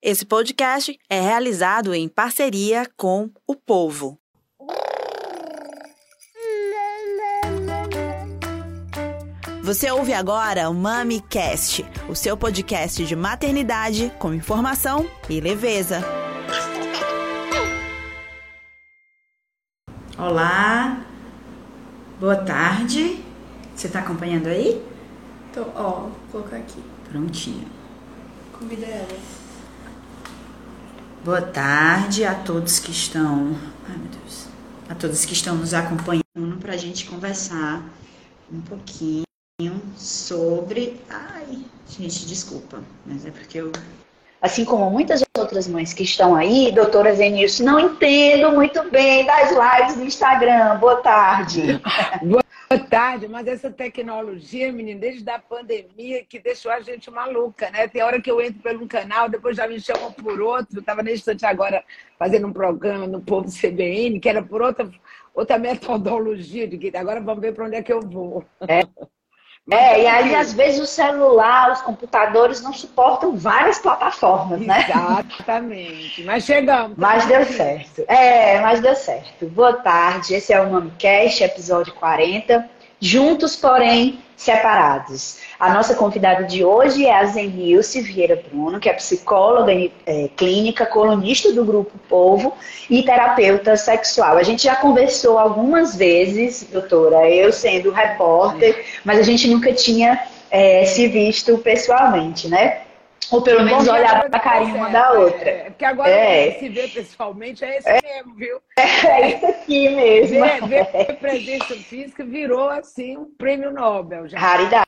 Esse podcast é realizado em parceria com o Povo. Você ouve agora o MamiCast, o seu podcast de maternidade com informação e leveza. Olá, boa tarde. Você está acompanhando aí? Tô, ó, vou colocar aqui. Prontinho. Convida elas. Boa tarde a todos que estão. Ai, meu Deus. A todos que estão nos acompanhando para a gente conversar um pouquinho sobre. Ai, gente, desculpa, mas é porque eu. Assim como muitas outras mães que estão aí, doutora Zenilson, não entendo muito bem das lives no Instagram. Boa tarde. Boa tarde, mas essa tecnologia, menina, desde a pandemia que deixou a gente maluca, né? Tem hora que eu entro pelo um canal, depois já me chamam por outro. Estava nesse instante agora fazendo um programa no Povo CBN, que era por outra, outra metodologia, de que agora vamos ver para onde é que eu vou. É. É, e aí às vezes o celular, os computadores não suportam várias plataformas, né? Exatamente. Mas chegamos. Mas deu certo. É, mas deu certo. Boa tarde, esse é o MamiCast, episódio 40. Juntos, porém separados. A nossa convidada de hoje é a Zenilce Vieira Bruno, que é psicóloga é, clínica, colunista do Grupo Povo e terapeuta sexual. A gente já conversou algumas vezes, doutora, eu sendo repórter, mas a gente nunca tinha é, se visto pessoalmente, né? Ou pelo menos olhar pra carinha uma da outra. É, porque agora é. se vê pessoalmente é esse é. mesmo, viu? É isso aqui mesmo. Ver, ver presença física virou assim um prêmio Nobel. Já. Raridade,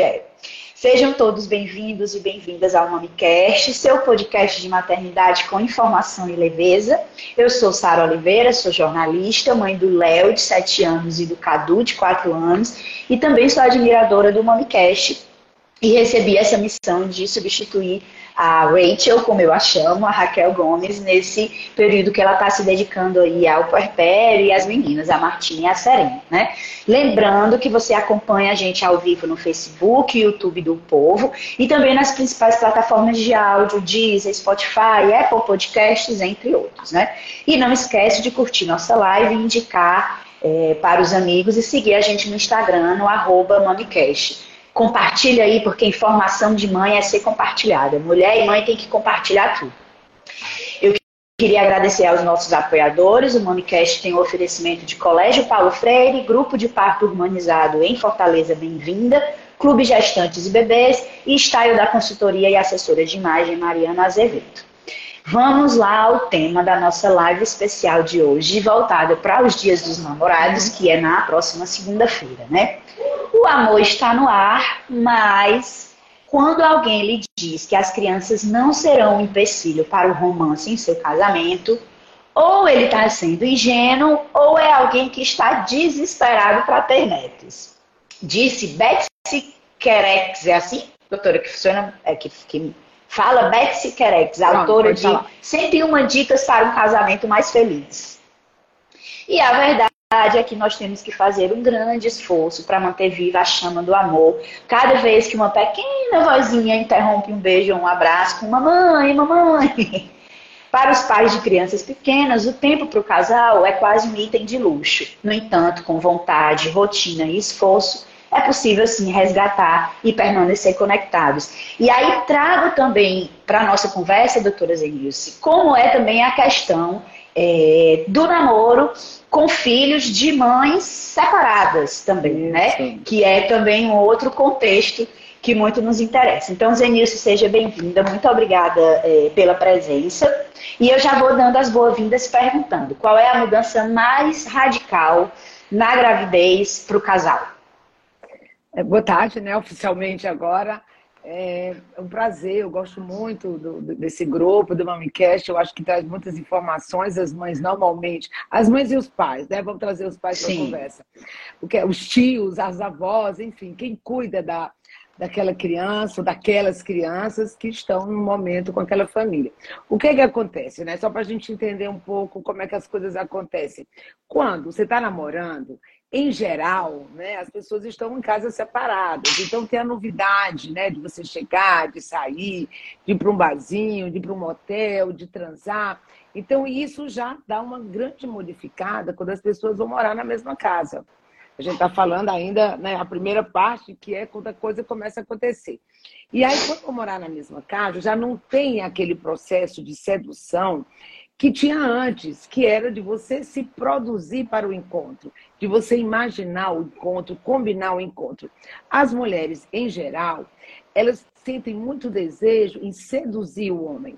é. Sejam todos bem-vindos e bem-vindas ao MamiCast, seu podcast de maternidade com informação e leveza. Eu sou Sara Oliveira, sou jornalista, mãe do Léo, de 7 anos, e do Cadu, de 4 anos, e também sou admiradora do MamiCast e recebi essa missão de substituir a Rachel, como eu a chamo, a Raquel Gomes, nesse período que ela está se dedicando aí ao puerpério e às meninas, a Martina e a Serena, né? Lembrando que você acompanha a gente ao vivo no Facebook, YouTube do Povo e também nas principais plataformas de áudio, Deezer, Spotify, Apple Podcasts, entre outros, né? E não esquece de curtir nossa live e indicar é, para os amigos e seguir a gente no Instagram, no arroba MamiCast. Compartilha aí, porque informação de mãe é ser compartilhada. Mulher e mãe tem que compartilhar tudo. Eu queria agradecer aos nossos apoiadores. O Mamicast tem o oferecimento de Colégio Paulo Freire, Grupo de Parto Urbanizado em Fortaleza Bem-vinda, Clube Gestantes e Bebês e Style da Consultoria e Assessora de Imagem Mariana Azevedo. Vamos lá ao tema da nossa live especial de hoje, voltada para os Dias dos Namorados, que é na próxima segunda-feira, né? O amor está no ar, mas quando alguém lhe diz que as crianças não serão um empecilho para o romance em seu casamento, ou ele está sendo ingênuo, ou é alguém que está desesperado para ter netos. Disse Betsy Kerex, é assim, doutora, que funciona, é, que, que Fala Betsy Kerex, autora de 101 dicas para um casamento mais feliz. E a verdade é que nós temos que fazer um grande esforço para manter viva a chama do amor. Cada vez que uma pequena vozinha interrompe um beijo ou um abraço com mamãe, mamãe. Para os pais de crianças pequenas, o tempo para o casal é quase um item de luxo. No entanto, com vontade, rotina e esforço, é possível sim resgatar e permanecer conectados. E aí trago também para a nossa conversa, doutora Zenilce, como é também a questão é, do namoro com filhos de mães separadas também, né? Né? Que é também um outro contexto que muito nos interessa. Então, Zenilce, seja bem-vinda, muito obrigada é, pela presença. E eu já vou dando as boas-vindas perguntando qual é a mudança mais radical na gravidez para o casal? É, boa tarde, né? Oficialmente agora. É um prazer, eu gosto muito do, desse grupo, do MamiCast, eu acho que traz muitas informações, as mães normalmente, as mães e os pais, né? Vamos trazer os pais para a conversa. Porque os tios, as avós, enfim, quem cuida da, daquela criança ou daquelas crianças que estão no momento com aquela família. O que é que acontece, né? Só para a gente entender um pouco como é que as coisas acontecem. Quando você está namorando em geral, né, as pessoas estão em casas separadas. Então tem a novidade, né, de você chegar, de sair, de ir para um barzinho, de ir para um motel, de transar. Então isso já dá uma grande modificada quando as pessoas vão morar na mesma casa. A gente está falando ainda, né, a primeira parte, que é quando a coisa começa a acontecer. E aí, quando vão morar na mesma casa, já não tem aquele processo de sedução que tinha antes, que era de você se produzir para o encontro, de você imaginar o encontro, combinar o encontro. As mulheres, em geral, elas sentem muito desejo em seduzir o homem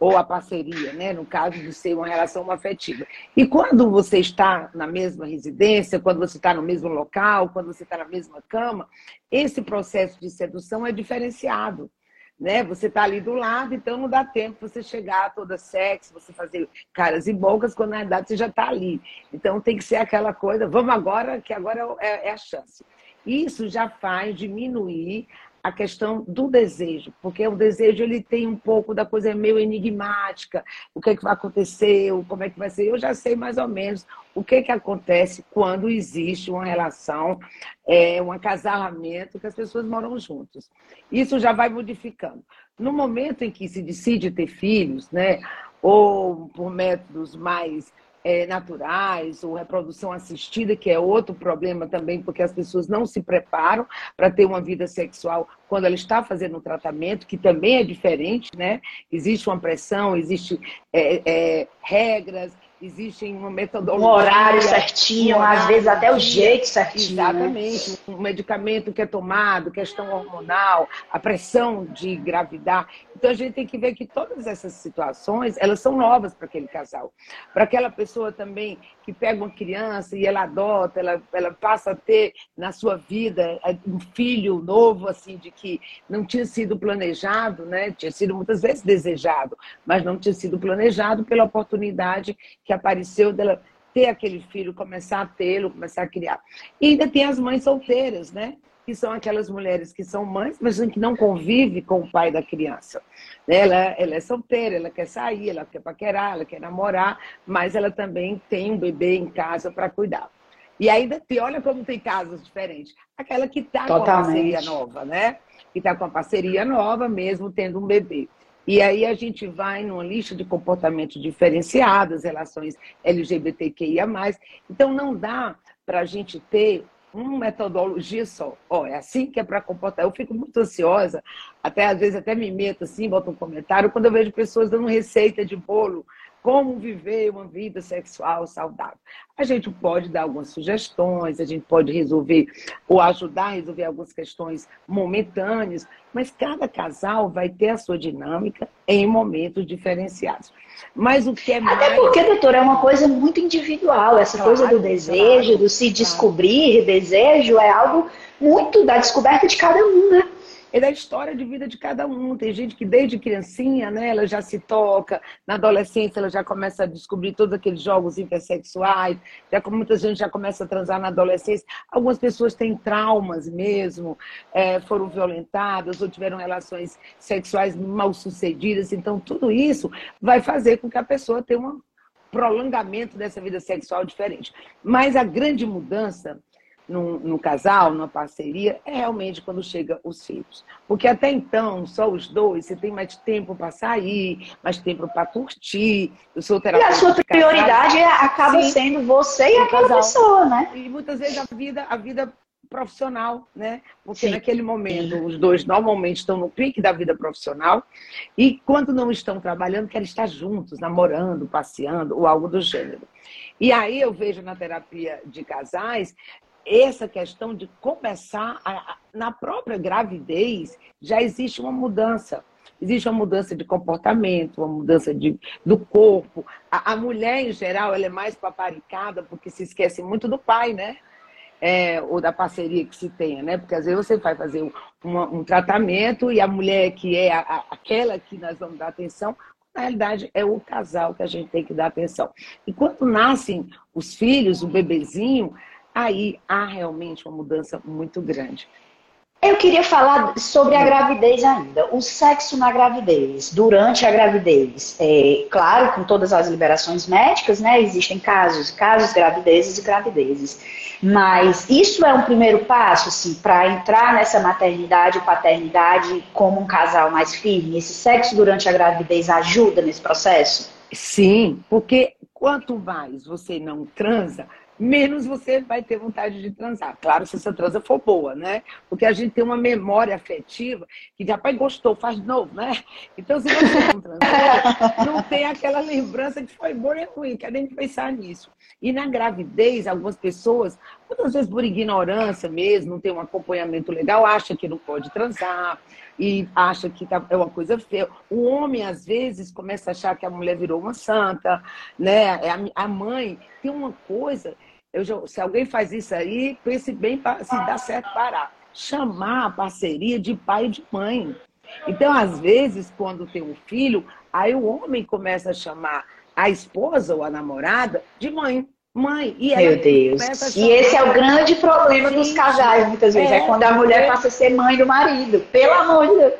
ou a parceria, né? no caso de ser uma relação afetiva. E quando você está na mesma residência, quando você está no mesmo local, quando você está na mesma cama, esse processo de sedução é diferenciado né? Você está ali do lado, então não dá tempo você chegar toda sexy, você fazer caras e bocas, quando na verdade você já está ali. Então tem que ser aquela coisa, vamos agora, que agora é, é a chance. Isso já faz diminuir a questão do desejo, porque o desejo ele tem um pouco da coisa meio enigmática, o que, é que vai acontecer, como é que vai ser. Eu já sei mais ou menos o que, é que acontece quando existe uma relação, é, um acasalamento, que as pessoas moram juntos. Isso já vai modificando. No momento em que se decide ter filhos, né, ou por métodos mais é, naturais ou reprodução assistida, que é outro problema também, porque as pessoas não se preparam para ter uma vida sexual quando ela está fazendo um tratamento, que também é diferente, né? Existe uma pressão, existe é, é, regras, existem uma metodologia. Um horário certinho, um horário às vezes até o jeito certinho. Né? Exatamente. Né? Um medicamento que é tomado, questão hormonal, a pressão de engravidar. Então a gente tem que ver que todas essas situações, elas são novas para aquele casal. Para aquela pessoa também que pega uma criança e ela adota, ela, ela passa a ter na sua vida é, um filho novo, assim, de que não tinha sido planejado, né? Tinha sido muitas vezes desejado, mas não tinha sido planejado pela oportunidade que apareceu dela ter aquele filho, começar a tê-lo, começar a criar. E ainda tem as mães solteiras, né? Que são aquelas mulheres que são mães, mas que não convivem com o pai da criança. Ela, ela é solteira, ela quer sair, ela quer paquerar, ela quer namorar, mas ela também tem um bebê em casa para cuidar. E ainda tem, olha como tem casos diferentes. Aquela que está com a parceria nova, né? Que está com a parceria nova, mesmo tendo um bebê. E aí a gente vai numa lista de comportamentos diferenciados, relações LGBTQIA. Então não dá para a gente ter uma metodologia só. Ó, é assim que é para comportar. Eu fico muito ansiosa, até às vezes até me meto assim, boto um comentário, quando eu vejo pessoas dando receita de bolo como viver uma vida sexual saudável. A gente pode dar algumas sugestões, a gente pode resolver ou ajudar a resolver algumas questões momentâneas, mas cada casal vai ter a sua dinâmica em momentos diferenciados. Mas o que é mais. Até porque, doutora, é uma coisa muito individual. Essa claro, coisa do desejo, claro, do se descobrir, claro. desejo, é algo muito da descoberta de cada um, né? É da história de vida de cada um. Tem gente que desde criancinha, né, ela já se toca, na adolescência ela já começa a descobrir todos aqueles jogos intersexuais, já muita gente já começa a transar na adolescência. Algumas pessoas têm traumas mesmo, é, foram violentadas ou tiveram relações sexuais mal sucedidas. Então, tudo isso vai fazer com que a pessoa tenha um prolongamento dessa vida sexual diferente. Mas a grande mudança no, no, casal, numa parceria, é realmente quando chega os filhos. Porque até então, só os dois, você tem mais tempo para sair, mais tempo para curtir. Eu sou terapeuta. E a sua prioridade casal. acaba Sim, sendo você e aquela casal. pessoa, né? E muitas vezes a vida, a vida profissional, né? Porque Sim. naquele momento os dois normalmente estão no pique da vida profissional e quando não estão trabalhando querem estar juntos, namorando, passeando ou algo do gênero. E aí eu vejo na terapia de casais essa questão de começar a, na própria gravidez já existe uma mudança. Existe uma mudança de comportamento, uma mudança de, do corpo. A, a mulher, em geral, ela é mais paparicada porque se esquece muito do pai, né? É, ou da parceria que se tenha, né? Porque às vezes você vai fazer um, tratamento e a mulher que é a, a, aquela que nós vamos dar atenção, na realidade é o casal que a gente tem que dar atenção. E quando nascem os filhos, o bebezinho, aí há realmente uma mudança muito grande. Eu queria falar sobre a gravidez ainda. O sexo na gravidez, durante a gravidez. É, claro, com todas as liberações médicas, né? Existem casos, casos, gravidezes e gravidezes. Mas isso é um primeiro passo, assim, para entrar nessa maternidade paternidade como um casal mais firme. Esse sexo durante a gravidez ajuda nesse processo? Sim, porque quanto mais você não transa, menos você vai ter vontade de transar. Claro, se essa transa for boa, né? Porque a gente tem uma memória afetiva que já pai gostou, faz de novo, né? Então, se você não transar, não tem aquela lembrança que foi boa e ruim, quer nem pensar nisso. E na gravidez, algumas pessoas, muitas vezes por ignorância mesmo, não tem um acompanhamento legal, acha que não pode transar e acha que tá, é uma coisa feia. O homem, às vezes, começa a achar que a mulher virou uma santa, né? É a mãe tem uma coisa eu já, se alguém faz isso aí, pense bem se dá certo parar. Chamar a parceria de pai e de mãe. Então, às vezes, quando tem um filho, aí o homem começa a chamar a esposa ou a namorada de mãe. Mãe. E Meu Deus. E esse é o grande problema dos casais, muitas vezes. É, é quando a mulher passa a ser mãe do marido. Pelo amor de Deus.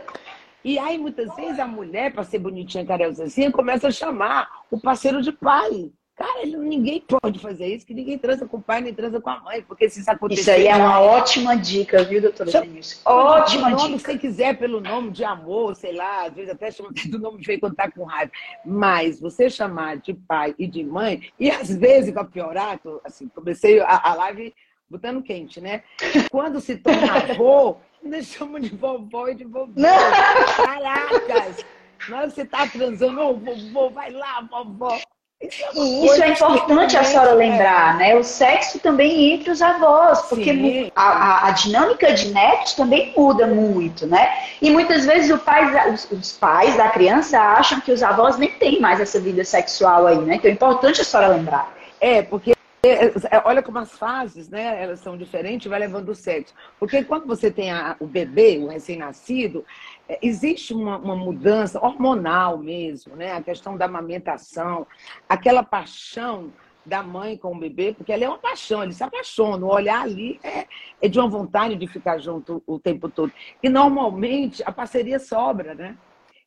E aí, muitas vezes, a mulher, para ser bonitinha, carinhosinha, começa a chamar o parceiro de pai. Cara, ninguém pode fazer isso, que ninguém transa com o pai nem transa com a mãe, porque se isso acontecer... Isso aí é uma ótima dica, viu, doutora Denise? Ótima nome, dica. Se quiser, pelo nome de amor, sei lá, às vezes até chama do nome feio quando tá com raiva. Mas você chamar de pai e de mãe, e às vezes, para piorar, tô, assim, comecei a, a live botando quente, né? Quando se torna avô, ainda chamam de vovó e de vovó. Caracas! Na hora que você tá transando, ô, vovô, vai lá, vovó. Isso é e isso é importante a senhora lembrar, né? O sexo também entre os avós, porque a, a, dinâmica de netos também muda muito, né? E muitas vezes o pai, os, os, pais da criança acham que os avós nem têm mais essa vida sexual aí, né? Então é importante a senhora lembrar. É, porque é, é, olha como as fases, né? Elas são diferentes, vai levando o sexo. Porque quando você tem a, o bebê, o recém-nascido, é, existe uma, uma, mudança hormonal mesmo, né? A questão da amamentação, aquela paixão da mãe com o bebê, porque ela é uma paixão, ele se apaixona, o olhar ali é, é de uma vontade de ficar junto o tempo todo. E normalmente a parceria sobra, né?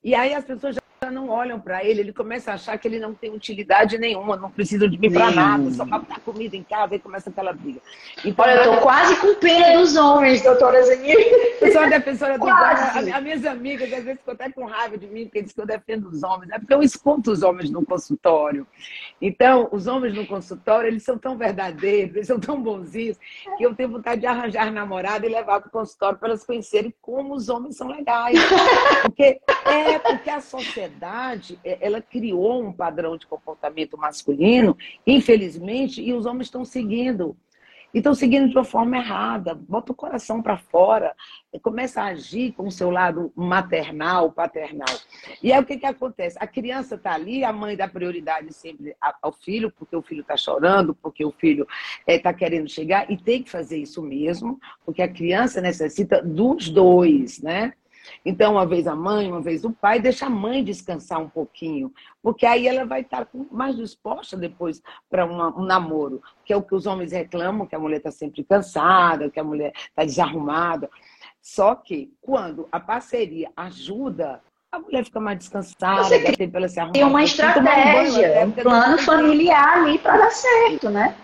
E aí as pessoas já não olham para ele, ele começa a achar que ele não tem utilidade nenhuma, não precisa de mim para nada, só para botar comida em casa e começa aquela briga. Então, Olha, eu tô quase com pena dos homens, doutora Zanir. Eu sou uma defensora dos homens. As minhas amigas às vezes ficam até com raiva de mim, porque dizem que eu defendo os homens. É porque eu escuto os homens no consultório. Então, os homens no consultório, eles são tão verdadeiros, eles são tão bonzinhos, que eu tenho vontade de arranjar namorada e levar para o consultório para elas conhecerem como os homens são legais. Porque é porque a sociedade é, ela criou um padrão de comportamento masculino, infelizmente, e os homens estão seguindo. E estão seguindo de uma forma errada. Bota o coração para fora, começa a agir com o seu lado maternal, paternal. E aí o que, que acontece? A criança está ali, a mãe dá prioridade sempre ao filho, porque o filho está chorando, porque o filho está é, querendo chegar, e tem que fazer isso mesmo, porque a criança necessita dos dois, né? Então, uma vez a mãe, uma vez o pai, deixa a mãe descansar um pouquinho, porque aí ela vai estar mais disposta depois para um namoro, que é o que os homens reclamam, que a mulher está sempre cansada, que a mulher está desarrumada. Só que quando a parceria ajuda, a mulher fica mais descansada, Você dá tempo ela se arrumar. Tem uma estratégia, um plano familiar ali para dar certo, né?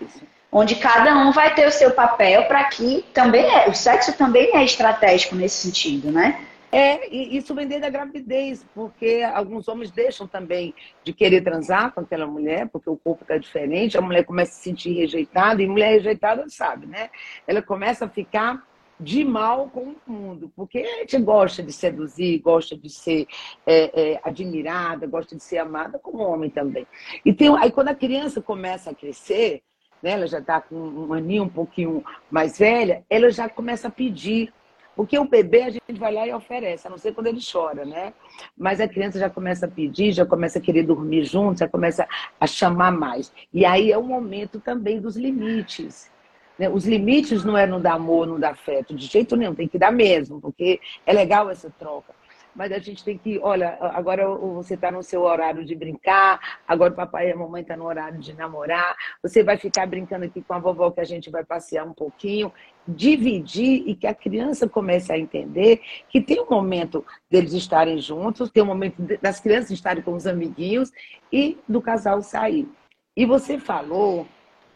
onde cada um vai ter o seu papel para que também é, o sexo também é estratégico nesse sentido, né? É, e isso vem desde a gravidez, porque alguns homens deixam também de querer transar com aquela mulher, porque o corpo está diferente, a mulher começa a se sentir rejeitada, e mulher rejeitada sabe, né? Ela começa a ficar de mal com o mundo, porque a gente gosta de seduzir, gosta de ser é, é, admirada, gosta de ser amada como homem também. E tem, aí quando a criança começa a crescer, né, ela já está com um aninho um pouquinho mais velha, ela já começa a pedir porque o bebê a gente vai lá e oferece, a não ser quando ele chora, né? Mas a criança já começa a pedir, já começa a querer dormir junto, já começa a chamar mais. E aí é o momento também dos limites. Né? Os limites não é no dar amor, no dar afeto, de jeito nenhum, tem que dar mesmo, porque é legal essa troca. mas a gente tem que, olha, agora você está no seu horário de brincar, agora o papai e a mamãe estão tá no horário de namorar, você vai ficar brincando aqui com a vovó que a gente vai passear um pouquinho, dividir e que a criança comece a entender que tem um momento deles estarem juntos, tem um momento das crianças estarem com os amiguinhos e do casal sair. E você falou,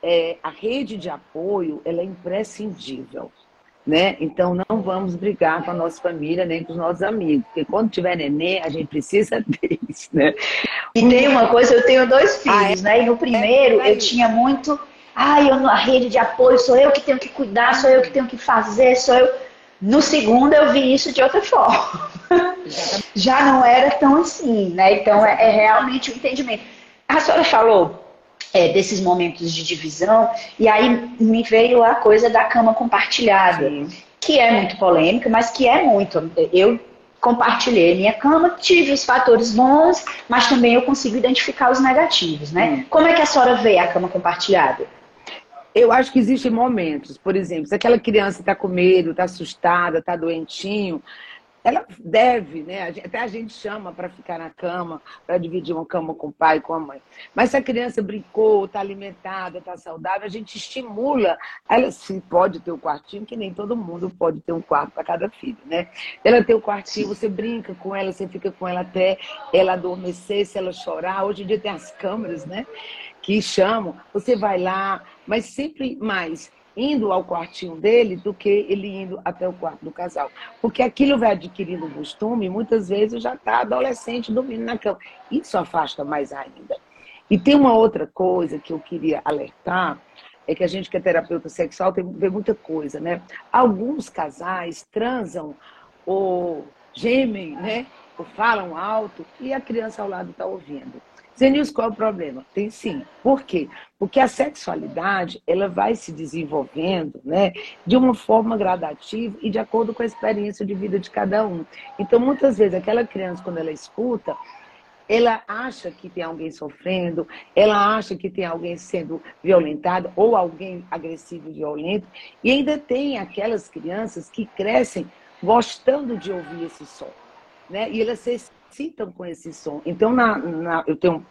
é, a rede de apoio ela é imprescindível né? Então não vamos brigar com a nossa família nem com os nossos amigos, porque quando tiver neném a gente precisa deles, né? E tem uma coisa, eu tenho dois filhos, ah, é? né? E no primeiro é, é eu tinha muito, ai, ah, eu na rede de apoio sou eu que tenho que cuidar, sou eu que tenho que fazer, sou eu. No segundo eu vi isso de outra forma. Já não era tão assim, né? Então é, é realmente o um entendimento. A senhora falou é, desses momentos de divisão. E aí me veio a coisa da cama compartilhada, Sim. que é muito polêmica, mas que é muito. Eu compartilhei minha cama, tive os fatores bons, mas também eu consigo identificar os negativos, né? Hum. Como é que a senhora vê a cama compartilhada? Eu acho que existem momentos, por exemplo, se aquela criança está com medo, está assustada, está doentinho, ela deve, né? Até a gente chama para ficar na cama, para dividir uma cama com o pai com a mãe. Mas se a criança brincou, está alimentada, está saudável, a gente estimula. Ela se pode ter um quartinho, que nem todo mundo pode ter um quarto para cada filho, né? Ela tem o um quartinho, você brinca com ela, você fica com ela até ela adormecer, se ela chorar. Hoje em dia tem as câmeras, né? Que chamam. Você vai lá, mas sempre mais indo ao quartinho dele do que ele indo até o quarto do casal. Porque aquilo vai adquirindo costume, muitas vezes já está adolescente dormindo na cama. Isso afasta mais ainda. E tem uma outra coisa que eu queria alertar, é que a gente que é terapeuta sexual tem vê muita coisa, né? Alguns casais transam ou gemem, né? Ou falam alto e a criança ao lado está ouvindo. Zenils, qual é o problema? Tem sim. Por quê? Porque a sexualidade ela vai se desenvolvendo né, de uma forma gradativa e de acordo com a experiência de vida de cada um. Então, muitas vezes, aquela criança, quando ela escuta, ela acha que tem alguém sofrendo, ela acha que tem alguém sendo violentado ou alguém agressivo e violento, e ainda tem aquelas crianças que crescem gostando de ouvir esse som. Né? E elas se excitam com esse som. Então, na, na, eu tenho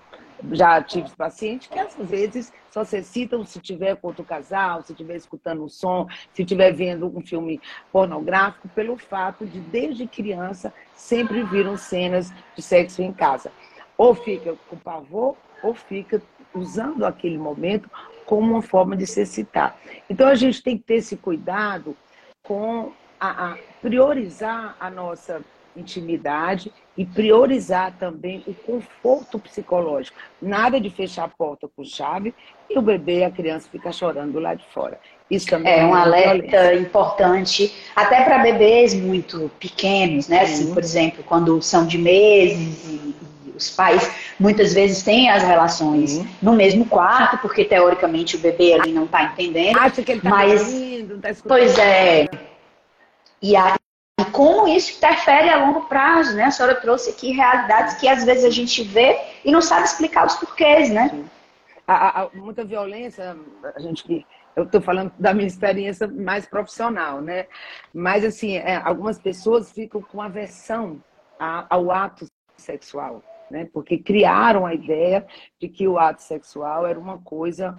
já tive pacientes que às vezes só se excitam se tiver com outro casal, se estiver escutando um som, se estiver vendo um filme pornográfico, pelo fato de, desde criança, sempre viram cenas de sexo em casa. Ou fica com pavor, ou fica usando aquele momento como uma forma de se excitar. Então a gente tem que ter esse cuidado com a, a priorizar a nossa intimidade e priorizar também o conforto psicológico. Nada de fechar a porta com chave e o bebê e a criança ficar chorando lá de fora. Isso também é, é um alerta violência. importante, até para bebês muito pequenos, né? Assim, por exemplo, quando são de meses e, e os pais muitas vezes têm as relações Sim. no mesmo quarto, porque teoricamente o bebê ali não está entendendo. Acha que ele está mas... Rindo, tá escutando. Pois é. E aí como isso interfere a longo prazo, né? A senhora trouxe aqui realidades que às vezes a gente vê e não sabe explicar os porquês, né? A, a, muita violência, a gente que eu estou falando da minha experiência mais profissional, né? Mas assim, é, algumas pessoas ficam com aversão a, ao ato sexual, né? Porque criaram a ideia de que o ato sexual era uma coisa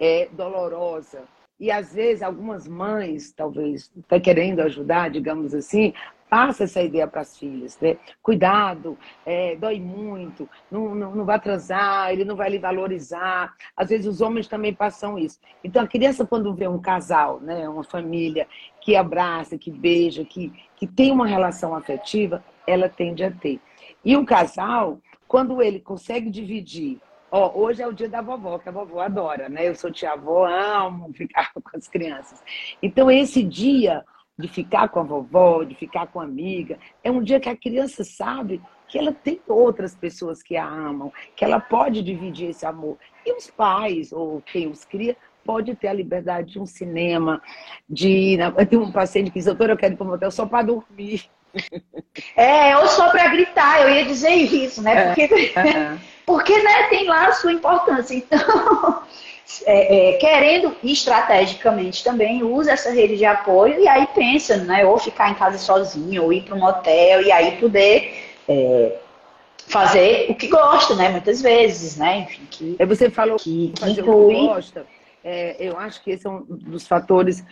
é, dolorosa, e às vezes algumas mães, talvez, tá querendo ajudar, digamos assim, passa essa ideia para as filhas, né? Cuidado, é, dói muito, não, não, não vai transar, ele não vai lhe valorizar. Às vezes os homens também passam isso. Então a criança, quando vê um casal, né, uma família que abraça, que beija, que, que tem uma relação afetiva, ela tende a ter. E o casal, quando ele consegue dividir Ó, hoje é o dia da vovó, que a vovó adora, né? Eu sou tia-avó, amo ficar com as crianças. Então, esse dia de ficar com a vovó, de ficar com a amiga, é um dia que a criança sabe que ela tem outras pessoas que a amam, que ela pode dividir esse amor. E os pais, ou quem os cria, pode ter a liberdade de um cinema, de. Eu tenho um paciente que diz, doutora, eu quero ir para um hotel só para dormir. É, ou só para gritar, eu ia dizer isso, né? É, porque. É. Porque né, tem lá a sua importância. Então, é, é, querendo estrategicamente também, usa essa rede de apoio e aí pensa, né? Ou ficar em casa sozinho, ou ir para um hotel e aí poder é, fazer o que gosta, né? Muitas vezes, né? Enfim, que, é, você falou que, que inclui... que gosta. É, eu acho que esse é um dos fatores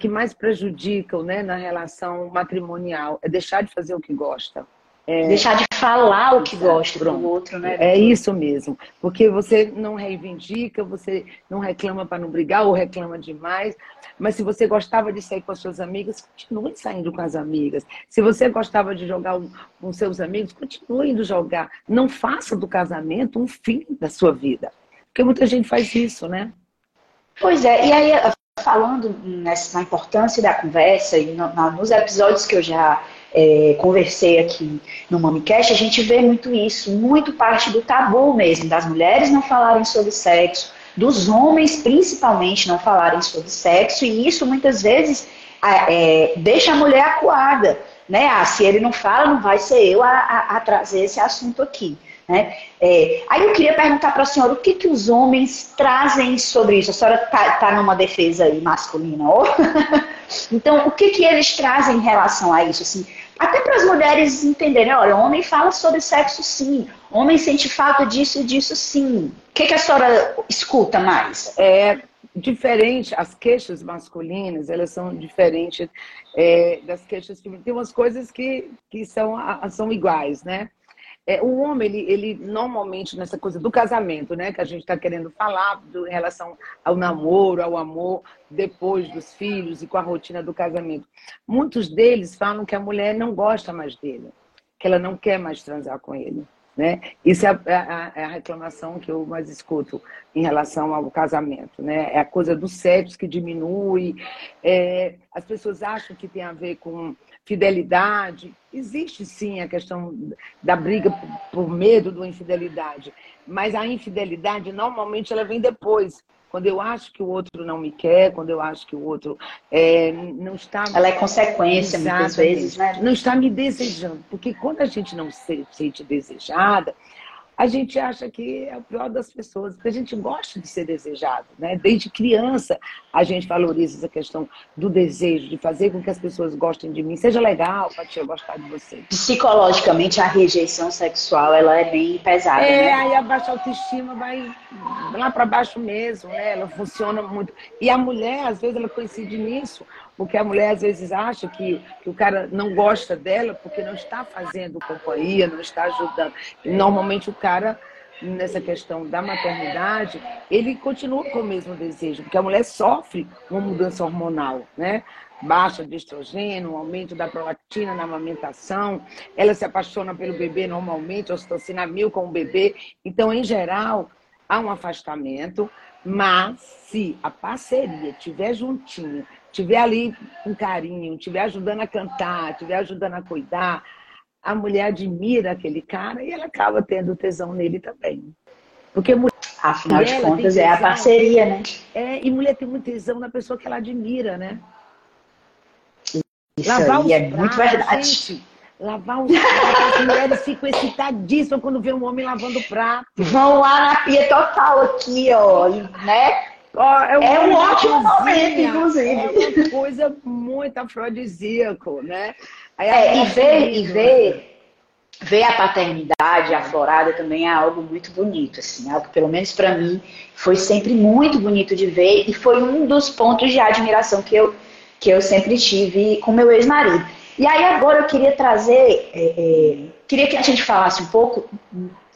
que mais prejudicam né, na relação matrimonial, é deixar de fazer o que gosta. É... Deixar de falar o que gosta para o outro, né? É isso mesmo. Porque você não reivindica, você não reclama para não brigar ou reclama demais. Mas se você gostava de sair com as suas amigas, continue saindo com as amigas. Se você gostava de jogar com seus amigos, continue indo jogar. Não faça do casamento um fim da sua vida. Porque muita gente faz isso, né? Pois é, e aí falando nessa, na importância da conversa e no, na, nos episódios que eu já é, conversei aqui no MamiCast, a gente vê muito isso, muito parte do tabu mesmo, das mulheres não falarem sobre sexo, dos homens principalmente não falarem sobre sexo, e isso muitas vezes é, deixa a mulher acuada, né? Ah, se ele não fala, não vai ser eu a, a, a trazer esse assunto aqui. Né? É, aí eu queria perguntar para a senhora o que, que os homens trazem sobre isso. A senhora está tá numa defesa aí masculina. então, o que, que eles trazem em relação a isso? Assim, até para as mulheres entenderem, olha, homem fala sobre sexo sim, homem sente falta disso e disso sim. O que, que a senhora escuta mais? É diferente, as queixas masculinas, elas são diferentes é, das queixas femininas. Tem umas coisas que, que são, são iguais, né? É, o homem, ele, ele normalmente, nessa coisa do casamento, né, que a gente está querendo falar do, em relação ao namoro, ao amor, depois dos filhos e com a rotina do casamento, muitos deles falam que a mulher não gosta mais dele, que ela não quer mais transar com ele. Né? Isso é a, é a, é a, reclamação que eu mais escuto em relação ao casamento. Né? É a coisa do sexo que diminui. É, as pessoas acham que tem a ver com fidelidade. Existe sim a questão da briga por medo da infidelidade, mas a infidelidade normalmente ela vem depois. Quando eu acho que o outro não me quer, quando eu acho que o outro é, não está. Ela é consequência, muitas vezes, né? Não está me desejando. Porque quando a gente não se sente desejada, a gente acha que é o pior das pessoas, porque a gente gosta de ser desejado, né? Desde criança a gente valoriza essa questão do desejo, de fazer com que as pessoas gostem de mim, seja legal para tia gostar de você. Psicologicamente a rejeição sexual ela é bem pesada, é, né? aí a baixa autoestima vai lá para baixo mesmo, né? Ela funciona muito. E a mulher às vezes ela coincide nisso. Porque a mulher às vezes acha que, que o cara não gosta dela porque não está fazendo companhia, não está ajudando. E normalmente o cara, nessa questão da maternidade, ele continua com o mesmo desejo, porque a mulher sofre uma mudança hormonal, né? Baixa de estrogênio, aumento da prolactina na amamentação, ela se apaixona pelo bebê normalmente, ocitocina mil com o bebê. Então, em geral, há um afastamento, mas se a parceria estiver juntinho tiver ali com carinho, tiver ajudando a cantar, tiver ajudando a cuidar, a mulher admira aquele cara e ela acaba tendo tesão nele também. Porque mulher, afinal de contas tesão, é a parceria, né? É, e mulher tem muito tesão na pessoa que ela admira, né? Isso lavar aí é pratos, muito verdade. Gente, lavar os pratos, as mulheres ficam excitadíssimas quando vê um homem lavando prato. Vão lá na pia total aqui, ó, né? É um, é um ótimo momento, inclusive. É uma coisa muito afrodisíaco, né? É, e ver, e ver, ver a paternidade aflorada também é algo muito bonito, assim, algo pelo menos para mim foi sempre muito bonito de ver e foi um dos pontos de admiração que eu, que eu sempre tive com meu ex-marido. E aí agora eu queria trazer, é, é, queria que a gente falasse um pouco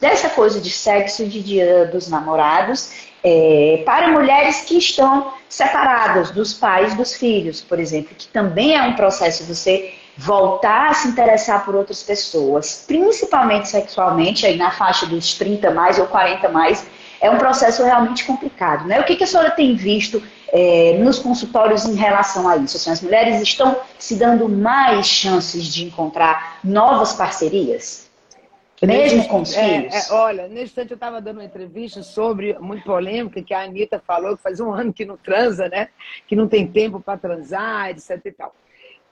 dessa coisa de sexo de dia dos namorados é, para mulheres que estão separadas dos pais dos filhos, por exemplo, que também é um processo você voltar a se interessar por outras pessoas, principalmente sexualmente, aí na faixa dos 30 mais ou 40 mais, é um processo realmente complicado. Né? O que, que a senhora tem visto é, nos consultórios em relação a isso? Assim, as mulheres estão se dando mais chances de encontrar novas parcerias? Mesmo com os é, filhos? É, olha, nesse instante eu estava dando uma entrevista sobre, muito polêmica, que a Anitta falou que faz um ano que não transa, né? Que não tem tempo para transar, etc e tal.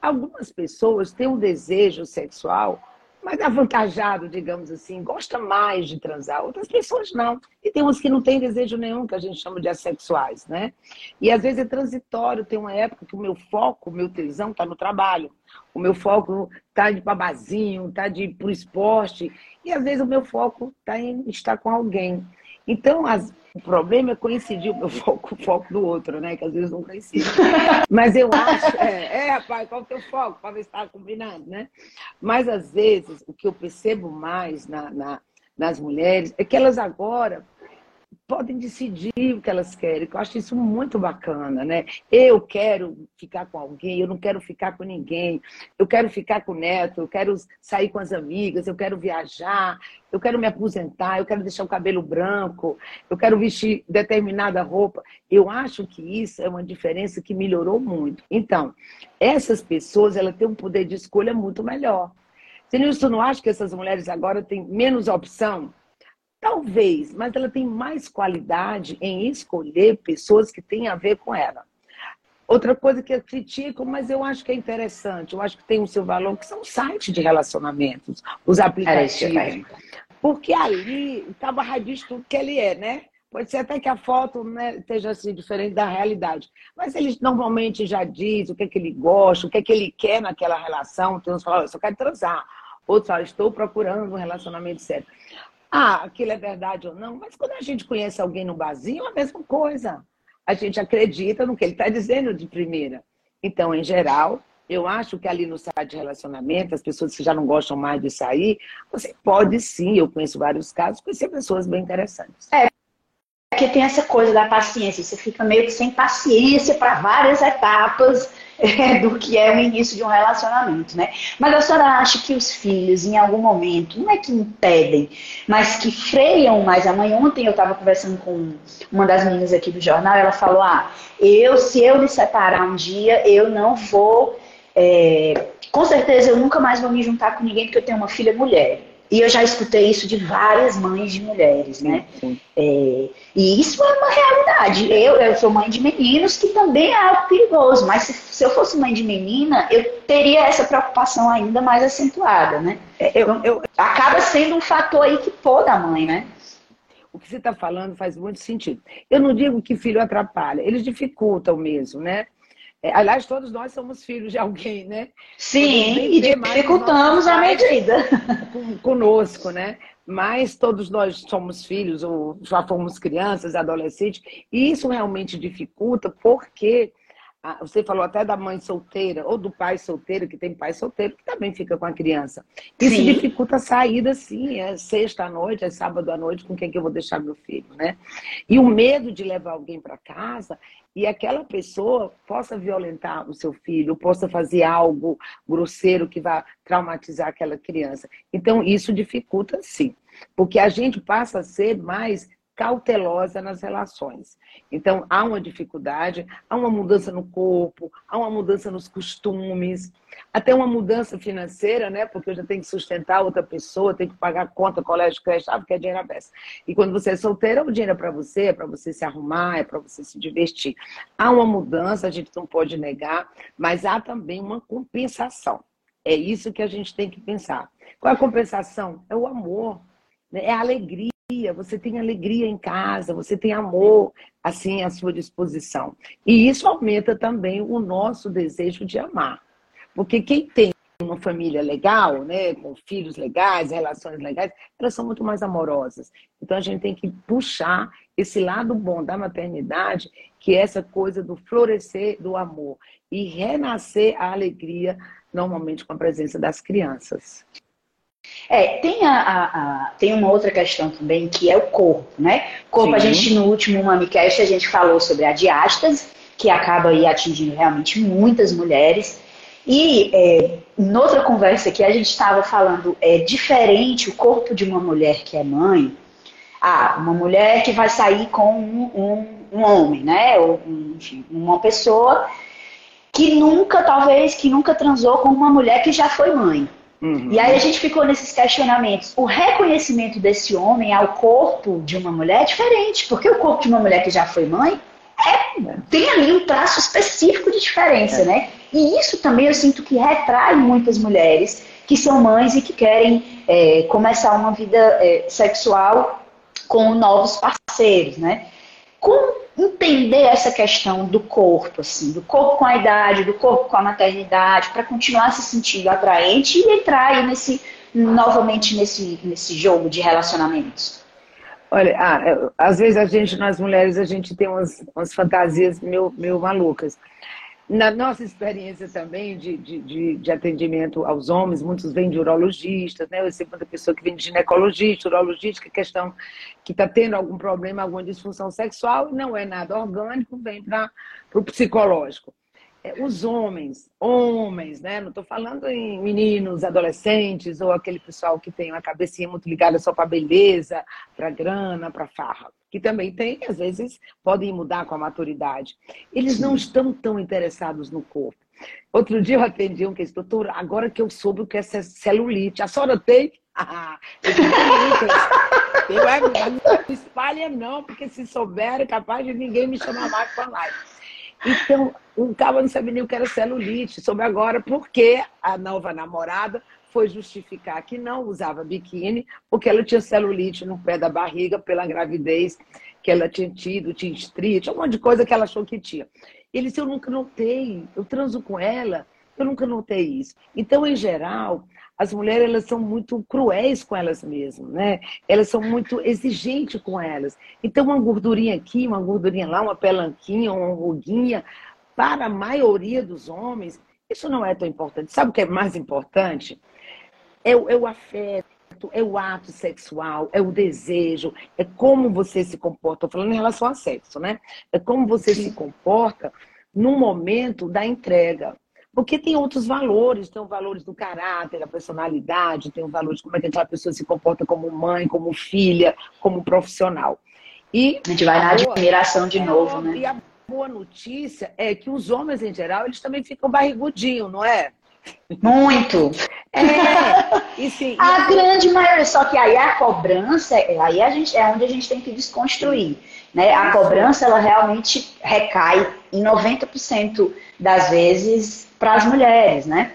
Algumas pessoas têm um desejo sexual mais avantajado, digamos assim, gosta mais de transar, outras pessoas não. E tem uns que não têm desejo nenhum, que a gente chama de assexuais, né? E às vezes é transitório, tem uma época que o meu foco, o meu tesão está no trabalho, o meu foco está de babazinho, está de ir para o esporte, e às vezes o meu foco está em estar com alguém. Então, as, o problema é coincidir o meu foco com o foco do outro, né? Que às vezes não coincide. Mas eu acho, é, é rapaz, qual é o teu foco? Para ver se está combinando, né? Mas às vezes, o que eu percebo mais na, na, nas mulheres é que elas agora podem decidir o que elas querem, eu acho isso muito bacana, né? Eu quero ficar com alguém, eu não quero ficar com ninguém, eu quero ficar com o neto, eu quero sair com as amigas, eu quero viajar, eu quero me aposentar, eu quero deixar o cabelo branco, eu quero vestir determinada roupa. Eu acho que isso é uma diferença que melhorou muito. Então, essas pessoas, ela têm um poder de escolha muito melhor. Você não acha que essas mulheres agora têm menos opção? Talvez, mas ela tem mais qualidade em escolher pessoas que têm a ver com ela. Outra coisa que eu critico, mas eu acho que é interessante, eu acho que tem o seu valor, que são os sites de relacionamentos, os aplicativos. Porque ali estava radiante tudo que ele é, né? Pode ser até que a foto né, esteja assim, diferente da realidade. Mas ele normalmente já diz o que é que ele gosta, o que é que ele quer naquela relação. Tem uns que falam, eu só quero transar. Outros falam, estou procurando um relacionamento sério. Ah, aquilo é verdade ou não, mas quando a gente conhece alguém no barzinho, é a mesma coisa. A gente acredita no que ele está dizendo de primeira. Então, em geral, eu acho que ali no site de relacionamento, as pessoas que já não gostam mais de sair, você pode sim, eu conheço vários casos, conhecer pessoas bem interessantes. É, porque tem essa coisa da paciência, você fica meio que sem paciência para várias etapas do que é o início de um relacionamento, né? Mas a senhora acha que os filhos, em algum momento, não é que impedem, mas que freiam mais a mãe? Ontem eu estava conversando com uma das meninas aqui do jornal, ela falou: ah, eu, se eu me separar um dia, eu não vou. É, com certeza eu nunca mais vou me juntar com ninguém porque eu tenho uma filha mulher. E eu já escutei isso de várias mães de mulheres, né? É, e isso é uma realidade. Eu, eu sou mãe de meninos, que também é algo perigoso, mas se, se, eu fosse mãe de menina, eu teria essa preocupação ainda mais acentuada, né? É, eu, eu, acaba sendo um fator aí que poda a mãe, né? O que você está falando faz muito sentido. Eu não digo que filho atrapalha, eles dificultam mesmo, né? É, aliás, todos nós somos filhos de alguém, né? Sim, e dificultamos a medida. Conosco, né? Mas todos nós somos filhos, ou já fomos crianças, adolescentes, e isso realmente dificulta, porque você falou até da mãe solteira ou do pai solteiro, que tem pai solteiro, que também fica com a criança. Isso sim. dificulta a saída, sim. É sexta à noite, é sábado à noite, com quem que eu vou deixar meu filho, né? E o medo de levar alguém para casa e aquela pessoa possa violentar o seu filho, possa fazer algo grosseiro que vá traumatizar aquela criança. Então, isso dificulta, sim. Porque a gente passa a ser mais cautelosa nas relações. Então, há uma dificuldade, há uma mudança no corpo, há uma mudança nos costumes, até uma mudança financeira, né? Porque eu já tenho que sustentar outra pessoa, tenho que pagar conta, colégio, creche, ah, porque é dinheiro à E quando você é solteira, o dinheiro é para você, é para você se arrumar, é para você se divertir. Há uma mudança, a gente não pode negar, mas há também uma compensação. É isso que a gente tem que pensar. Qual é a compensação? É o amor, né? é a alegria você tem alegria em casa, você tem amor assim à sua disposição. E isso aumenta também o nosso desejo de amar. Porque quem tem uma família legal, né, com filhos legais, relações legais, elas são muito mais amorosas. Então a gente tem que puxar esse lado bom da maternidade, que é essa coisa do florescer do amor e renascer a alegria, normalmente com a presença das crianças. É, tem, a, a, a, tem uma outra questão também, que é o corpo, né? Corpo, Sim. a gente, no último MamiCast, a gente falou sobre a diástase, que acaba aí atingindo realmente muitas mulheres. E é, em outra conversa que a gente estava falando, é diferente o corpo de uma mulher que é mãe. Ah, uma mulher que vai sair com um, um, um homem, né? Ou, enfim, uma pessoa que nunca, talvez, que nunca transou com uma mulher que já foi mãe. Uhum. E aí a gente ficou nesses questionamentos. O reconhecimento desse homem ao corpo de uma mulher é diferente, porque o corpo de uma mulher que já foi mãe é, tem ali um traço específico de diferença, é. né? E isso também eu sinto que retrai muitas mulheres que são mães e que querem é, começar uma vida é, sexual com novos parceiros, né? Como entender essa questão do corpo, assim, do corpo com a idade, do corpo com a maternidade, para continuar se sentindo atraente e entrar aí nesse, novamente nesse, nesse jogo de relacionamentos? Olha, ah, às vezes a gente, nós mulheres, a gente tem umas, umas fantasias meio, meio malucas. Na nossa experiência também de, de, de, atendimento aos homens, muitos vêm de urologistas, né? Eu sei muita pessoa que vem de ginecologista, urologista, que é questão que está tendo algum problema, alguma disfunção sexual, não é nada orgânico, vem para o psicológico. É, os homens, homens, né? Não estou falando em meninos, adolescentes, ou aquele pessoal que tem uma cabecinha muito ligada só para beleza, para grana, para farra, que também tem, às vezes podem mudar com a maturidade. Eles não estão tão interessados no corpo. Outro dia eu atendi um que disse, doutor, agora que eu soube o que é celulite, a senhora tem? eu, eu, eu, não espalha não, porque se souber é capaz de ninguém me chamar mais para live. Então, o cara não sabia nem o que era celulite. Soube agora porque a nova namorada foi justificar que não usava biquíni, porque ela tinha celulite no pé da barriga pela gravidez que ela tinha tido, tinha estrite, um monte de coisa que ela achou que tinha. Ele disse, eu nunca notei, eu transo com ela, eu nunca notei isso. Então, em geral, as mulheres elas são muito cruéis com elas mesmas, né? Elas são muito exigentes com elas. Então, uma gordurinha aqui, uma gordurinha lá, uma pelanquinha, uma ruguinha, para a maioria dos homens, isso não é tão importante. Sabe o que é mais importante? É o, é o afeto, é o ato sexual, é o desejo, é como você se comporta. Estou falando em relação a sexo, né? É como você se comporta no momento da entrega. Porque tem outros valores, tem os valores do caráter, da personalidade, tem os valores de como é que aquela pessoa se comporta como mãe, como filha, como profissional. E a gente vai na boa, admiração de novo, né? E a boa notícia é que os homens, em geral, eles também ficam barrigudinhos, não é? Muito. É. E sim, a e... grande maioria, só que aí a cobrança, aí a gente, é onde a gente tem que desconstruir. Né? A cobrança, ela realmente recai em 90% das vezes para as mulheres, né?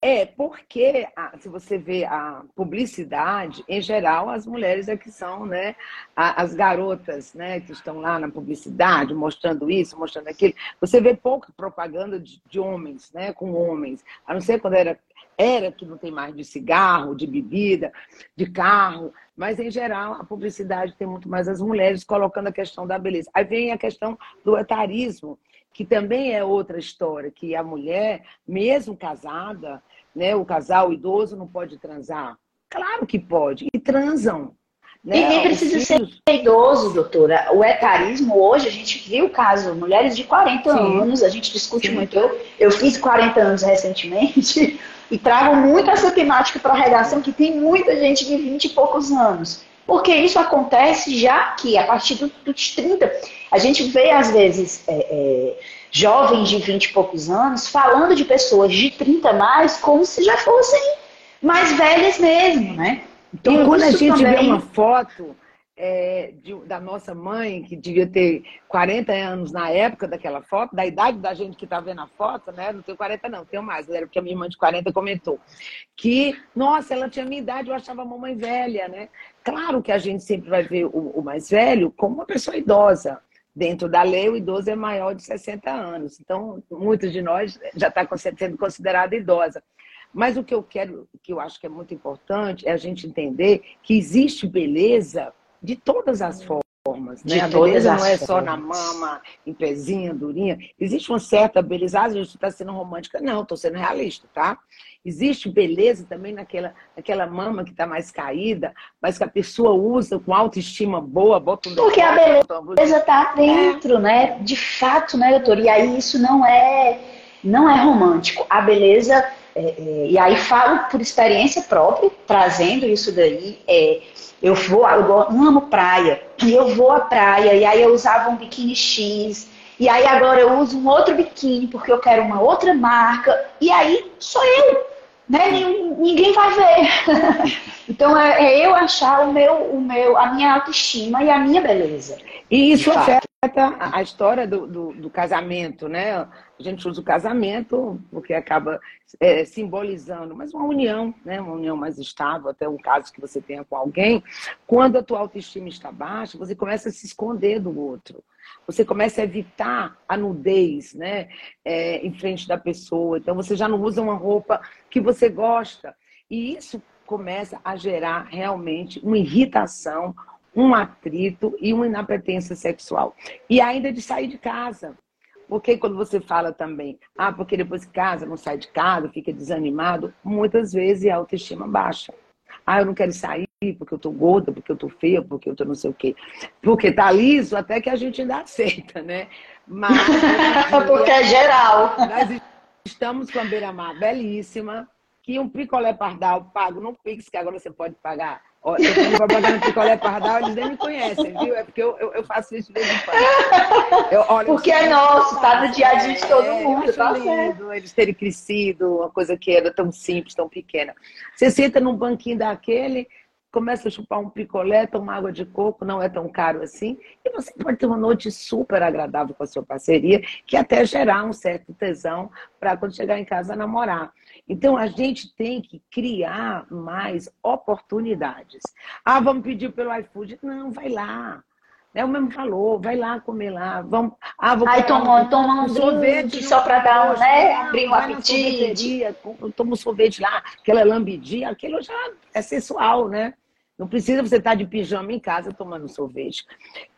É, porque se você vê a publicidade, em geral, as mulheres é que são né, as garotas né, que estão lá na publicidade, mostrando isso, mostrando aquilo. Você vê pouca propaganda de, de homens, né, com homens, a não ser quando era, era que não tem mais de cigarro, de bebida, de carro, mas em geral a publicidade tem muito mais as mulheres colocando a questão da beleza. Aí vem a questão do etarismo, que também é outra história, que a mulher, mesmo casada, né, o casal o idoso não pode transar. Claro que pode, e transam. Né? E nem precisa ser idoso, doutora. O etarismo, hoje, a gente viu o caso, mulheres de 40 Sim. anos, a gente discute Sim. muito. Eu, eu fiz 40 anos recentemente e trago muito essa temática para a redação, que tem muita gente de 20 e poucos anos. Porque isso acontece já que, a partir dos 30, a gente vê, às vezes, é, é, jovens de 20 e poucos anos falando de pessoas de 30 mais como se já fossem mais velhas mesmo, né? Então, quando a gente também... vê uma foto é, de, da nossa mãe, que devia ter 40 anos na época daquela foto, da idade da gente que está vendo a foto, né? Não tenho 40, não, tenho mais, era porque a minha irmã de 40 comentou. Que, nossa, ela tinha minha idade, eu achava a mamãe velha, né? Claro que a gente sempre vai ver o, o mais velho como uma pessoa idosa. Dentro da lei, o idoso é maior de 60 anos. Então, muitos de nós já está sendo considerada idosa. Mas o que eu quero, que eu acho que é muito importante, é a gente entender que existe beleza de todas as formas. Né? a beleza não é só na mama, em pezinha, durinha. Existe uma certa beleza. Ah, gente está sendo romântica. Não, estou sendo realista, tá? Existe beleza também naquela, naquela mama que está mais caída, mas que a pessoa usa com autoestima boa, bota um Porque a beleza está dentro, é. né? De fato, né, doutor? E aí isso não é, não é romântico. A beleza, é, é, e aí falo por experiência própria, trazendo isso daí, é eu vou, eu amo praia, e eu vou à praia, e aí eu usava um biquíni X, e aí agora eu uso um outro biquíni porque eu quero uma outra marca, e aí sou eu, né? Ninguém vai ver. então é, é, eu achar o meu, o meu, a minha autoestima e a minha beleza. E isso afeta a história do, do, do, casamento, né? A gente usa o casamento, porque acaba é, simbolizando, mas uma união, né? uma união mais estável, até um caso que você tenha com alguém. Quando a tua autoestima está baixa, você começa a se esconder do outro. Você começa a evitar a nudez né? É, em frente da pessoa. Então, você já não usa uma roupa que você gosta. E isso começa a gerar realmente uma irritação, um atrito e uma inapetência sexual. E ainda de sair de casa. Porque quando você fala também, ah, porque depois de casa, não sai de casa, fica desanimado, muitas vezes a autoestima baixa. Ah, eu não quero sair porque eu tô gorda, porque eu tô feia, porque eu tô não sei o quê. Porque tá liso, até que a gente ainda aceita, né? Mas. porque é geral. Nós estamos com a beira-mar belíssima, que um picolé pardal pago no Pix, que agora você pode pagar Eu tenho propaganda picolé pardal, eles nem me conhecem, viu? É porque eu, eu, eu faço isso quando. Eu, olha, porque é nosso, tá no dia a dia de todo é, mundo, tá lindo eles terem crescido, uma coisa que era tão simples, tão pequena. Você senta num banquinho daquele, começa a chupar um picolé, tomar água de coco, não é tão caro assim, e você pode ter uma noite super agradável com a sua parceria, que até gerar um certo tesão para quando chegar em casa namorar. Então, a gente tem que criar mais oportunidades. Ah, vamos pedir pelo iFood. Não, vai lá. É o mesmo valor, vai lá comer lá. Vamos, ah, vou Aí toma, um, toma um sorvete só para dar um, né? Abrir um apetite. Toma um sorvete lá, aquela lambidinha, aquilo já é sensual, né? Não precisa você estar de pijama em casa tomando sorvete.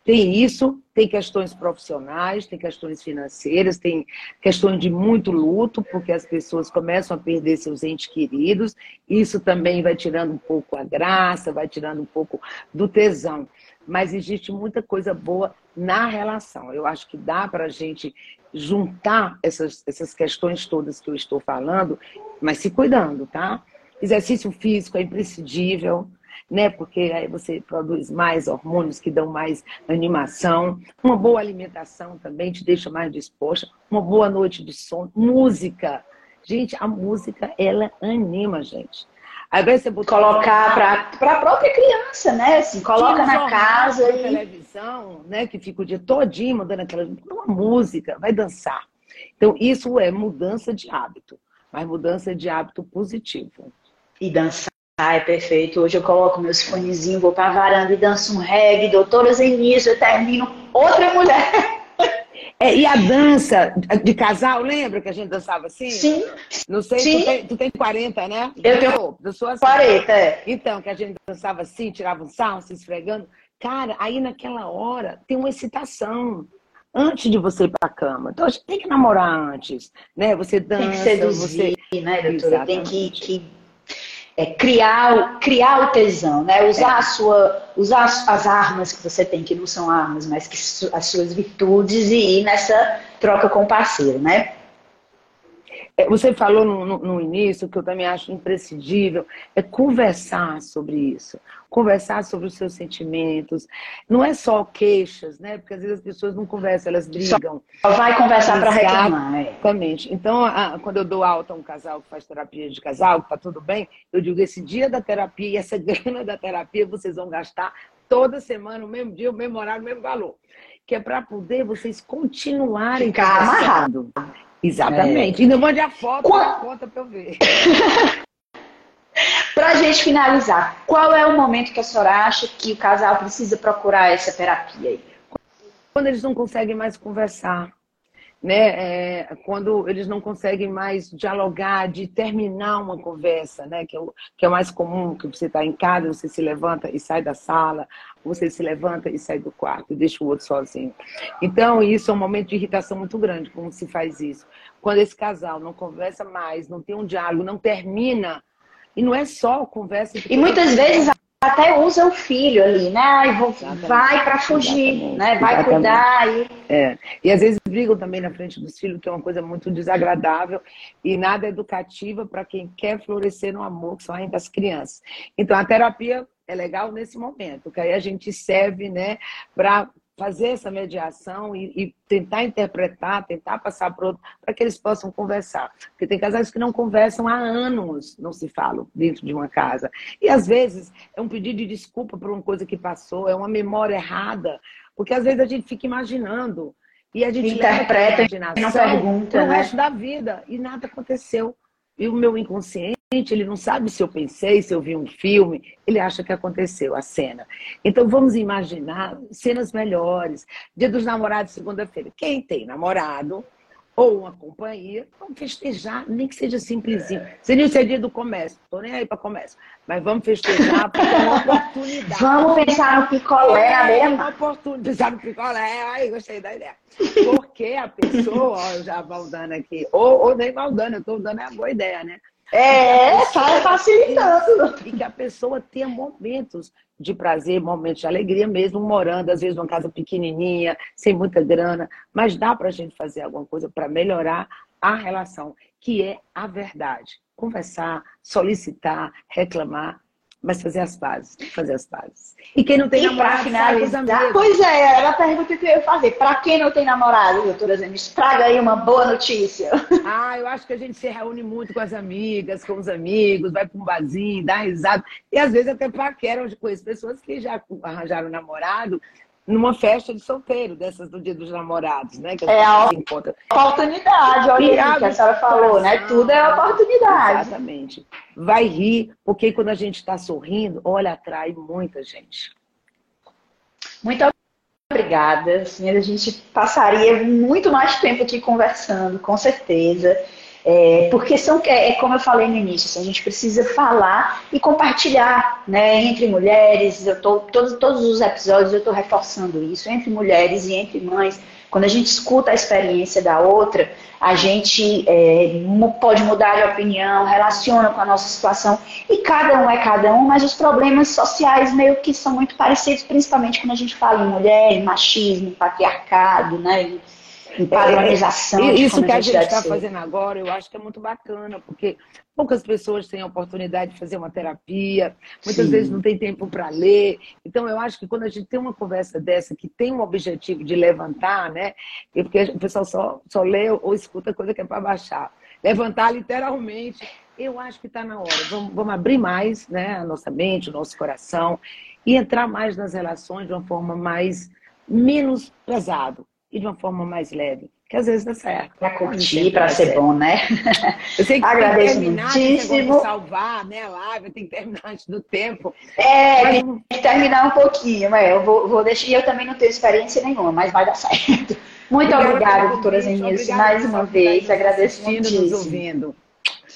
Tem isso, tem questões profissionais, tem questões financeiras, tem questões de muito luto, porque as pessoas começam a perder seus entes queridos. Isso também vai tirando um pouco a graça, vai tirando um pouco do tesão. Mas existe muita coisa boa na relação. Eu acho que dá para a gente juntar essas, essas questões todas que eu estou falando, mas se cuidando, tá? Exercício físico é imprescindível né? Porque aí você produz mais hormônios que dão mais animação. Uma boa alimentação também te deixa mais disposta. Uma boa noite de sono. Música. Gente, a música, ela anima, gente. Aí você colocar para a própria criança, né? Assim, coloca na casa e televisão, né? Que fica o dia todinho mandando aquela uma música, vai dançar. Então isso é mudança de hábito, mas mudança de hábito positivo. E dançar Ai, perfeito. Hoje eu coloco meus fonezinhos, vou pra varanda e danço um reggae, doutora Zenice, eu termino outra mulher. É, e a dança de casal, lembra que a gente dançava assim? Sim. Não sei, Sim. Tu, tem, tu tem 40, né? Eu tenho eu sou assim. 40, é. Então, que a gente dançava assim, tirava um sarro, se esfregando. Cara, aí naquela hora tem uma excitação antes de você ir para a cama. Então a gente tem que namorar antes, né? Você dança, tem que seduzir, você... né, doutora? Exatamente. Tem que, que é, criar, criar o tesão, né? Usar, é. a sua, usar as armas que você tem, que não são armas, mas que as suas virtudes e ir nessa troca com o parceiro, né? É, você falou no, no, no, início, que eu também acho imprescindível, é conversar sobre isso. Conversar sobre os seus sentimentos. Não é só queixas, né? Porque às vezes as pessoas não conversam, elas brigam. Só vai conversar para reclamar. É. Exatamente. Então, a, quando eu dou alta a um casal que faz terapia de casal, que tá tudo bem, eu digo, esse dia da terapia e essa grana da terapia, vocês vão gastar toda semana, no mesmo dia, o mesmo horário, o mesmo valor. Que é para poder vocês continuarem Ficar amarrado. Exatamente. É. Ainda mande a foto qual... conta para eu ver. para a gente finalizar, qual é o momento que a senhora acha que o casal precisa procurar essa terapia aí? Quando eles não conseguem mais conversar, né? É, quando eles não conseguem mais dialogar, de terminar uma conversa, né? Que é o, que é o mais comum, que você está em casa, você se levanta e sai da sala, você se levanta e sai do quarto e deixa o outro sozinho. Então, isso é um momento de irritação muito grande, como se faz isso. Quando esse casal não conversa mais, não tem um diálogo, não termina, e não é só conversa. E muitas vezes até usa o filho ali, né? Ai, vou, vai para fugir, Exatamente. né? Vai Exatamente. cuidar. E... É. e às vezes brigam também na frente dos filhos, que é uma coisa muito desagradável e nada educativa para quem quer florescer no amor, que são ainda as crianças. Então a terapia é legal nesse momento, que aí a gente serve, né, para fazer essa mediação e, e, tentar interpretar, tentar passar para outro, para que eles possam conversar. Porque tem casais que não conversam há anos, não se falam dentro de uma casa. E às vezes é um pedido de desculpa por uma coisa que passou, é uma memória errada, porque às vezes a gente fica imaginando E a gente interpreta e não pergunta, o né? resto da vida. E nada aconteceu. E o meu inconsciente, ele não sabe se eu pensei, se eu vi um filme, ele acha que aconteceu a cena. Então vamos imaginar cenas melhores. Dia dos namorados, segunda-feira. Quem tem namorado ou uma companhia, vamos festejar, nem que seja simplesinho. Seria o dia do comércio, estou nem aí para comércio, mas vamos festejar porque é uma oportunidade. Vamos pensar no picolé na É beira uma oportunidade, pensar no picolé, aí gostei da ideia. Porque a pessoa, ó, já maldando aqui, ou, ou nem maldando, eu estou dando a boa ideia, né? É, tá facilitando. E que a pessoa tenha momentos de prazer, momentos de alegria, mesmo morando, às vezes, numa casa pequenininha, sem muita grana, mas dá para a gente fazer alguma coisa para melhorar a relação, que é a verdade. Conversar, solicitar, reclamar, mas fazer as pazes, fazer as pazes. E quem não tem E namorado, sai com os finalizar, amigos. pois é, era a pergunta que eu ia fazer. Para quem não tem namorado, doutora Zenis, traga aí uma boa notícia. Ah, eu acho que a gente se reúne muito com as amigas, com os amigos, vai para um barzinho, dá risada. E às vezes até paquera, onde conheço pessoas que já arranjaram namorado numa festa de solteiro, dessas do dia dos namorados, né? Que É a encontra. Oportunidade, olha aí, que a senhora falou, né? Tudo é oportunidade. Exatamente. Vai rir, porque quando a gente está sorrindo, olha, atrai muita gente. Muito obrigada. Assim, a gente passaria muito mais tempo aqui conversando, com certeza. É, porque são, é, é como eu falei no início, assim, a gente precisa falar e compartilhar né, entre mulheres. Eu tô, todos, todos os episódios eu estou reforçando isso, entre mulheres e entre mães. Quando a gente escuta a experiência da outra, a gente é, pode mudar de opinião, relaciona com a nossa situação. E cada um é cada um, mas os problemas sociais meio que são muito parecidos, principalmente quando a gente fala em mulher, machismo, patriarcado, né? Em padronização. De isso que a gente está fazendo agora, eu acho que é muito bacana, porque poucas pessoas têm a oportunidade de fazer uma terapia, muitas Sim. vezes não tem tempo para ler. Então, eu acho que quando a gente tem uma conversa dessa, que tem um objetivo de levantar, né? E porque o pessoal só, só lê ou escuta coisa que é para baixar. Levantar literalmente, eu acho que está na hora. Vamos, vamos abrir mais né, a nossa mente, o nosso coração, e entrar mais nas relações de uma forma mais menos pesado e de uma forma mais leve, que às vezes dá certo. Para curtir, para ser certo. bom, né? Eu sei que Agradeço tem que terminar, muitíssimo. salvar né, a live, tem que terminar antes do tempo. É, Mas tem que terminar um pouquinho. É, eu vou, vou deixar. Eu também não tenho experiência nenhuma, mas vai dar certo. Muito Obrigada doutora obrigada mais uma aqui vez. Agradeço assistindo, nos ouvindo.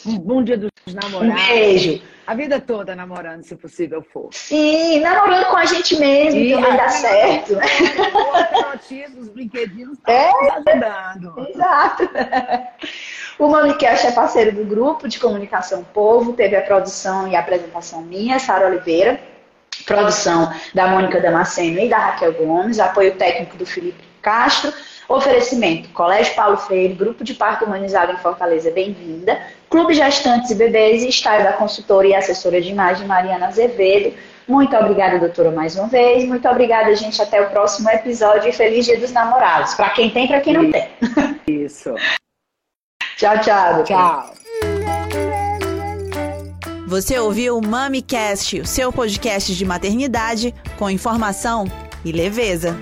Um bom dia dos Um namorados. beijo. A vida toda namorando, se possível for. Sim, namorando com a gente mesmo E também dá certo. O notícia, os brinquedinhos É. estão ajudando. Exato. O Mamicast é parceiro do grupo de comunicação Povo, teve a produção e a apresentação minha, Sara Oliveira, produção da Mônica Damasceno e da Raquel Gomes, apoio técnico do Felipe Castro, oferecimento Colégio Paulo Freire, Grupo de Parque Humanizado em Fortaleza, bem-vinda, Clube Gestantes e Bebês e estágio da consultora e assessora de imagem Mariana Azevedo. Muito obrigada, doutora, mais uma vez. Muito obrigada, gente. Até o próximo episódio e feliz Dia dos Namorados. Para quem tem, para quem não tem. Isso. Tchau, tchau. doutora. Tchau. Você ouviu o MamiCast, o seu podcast de maternidade com informação e leveza.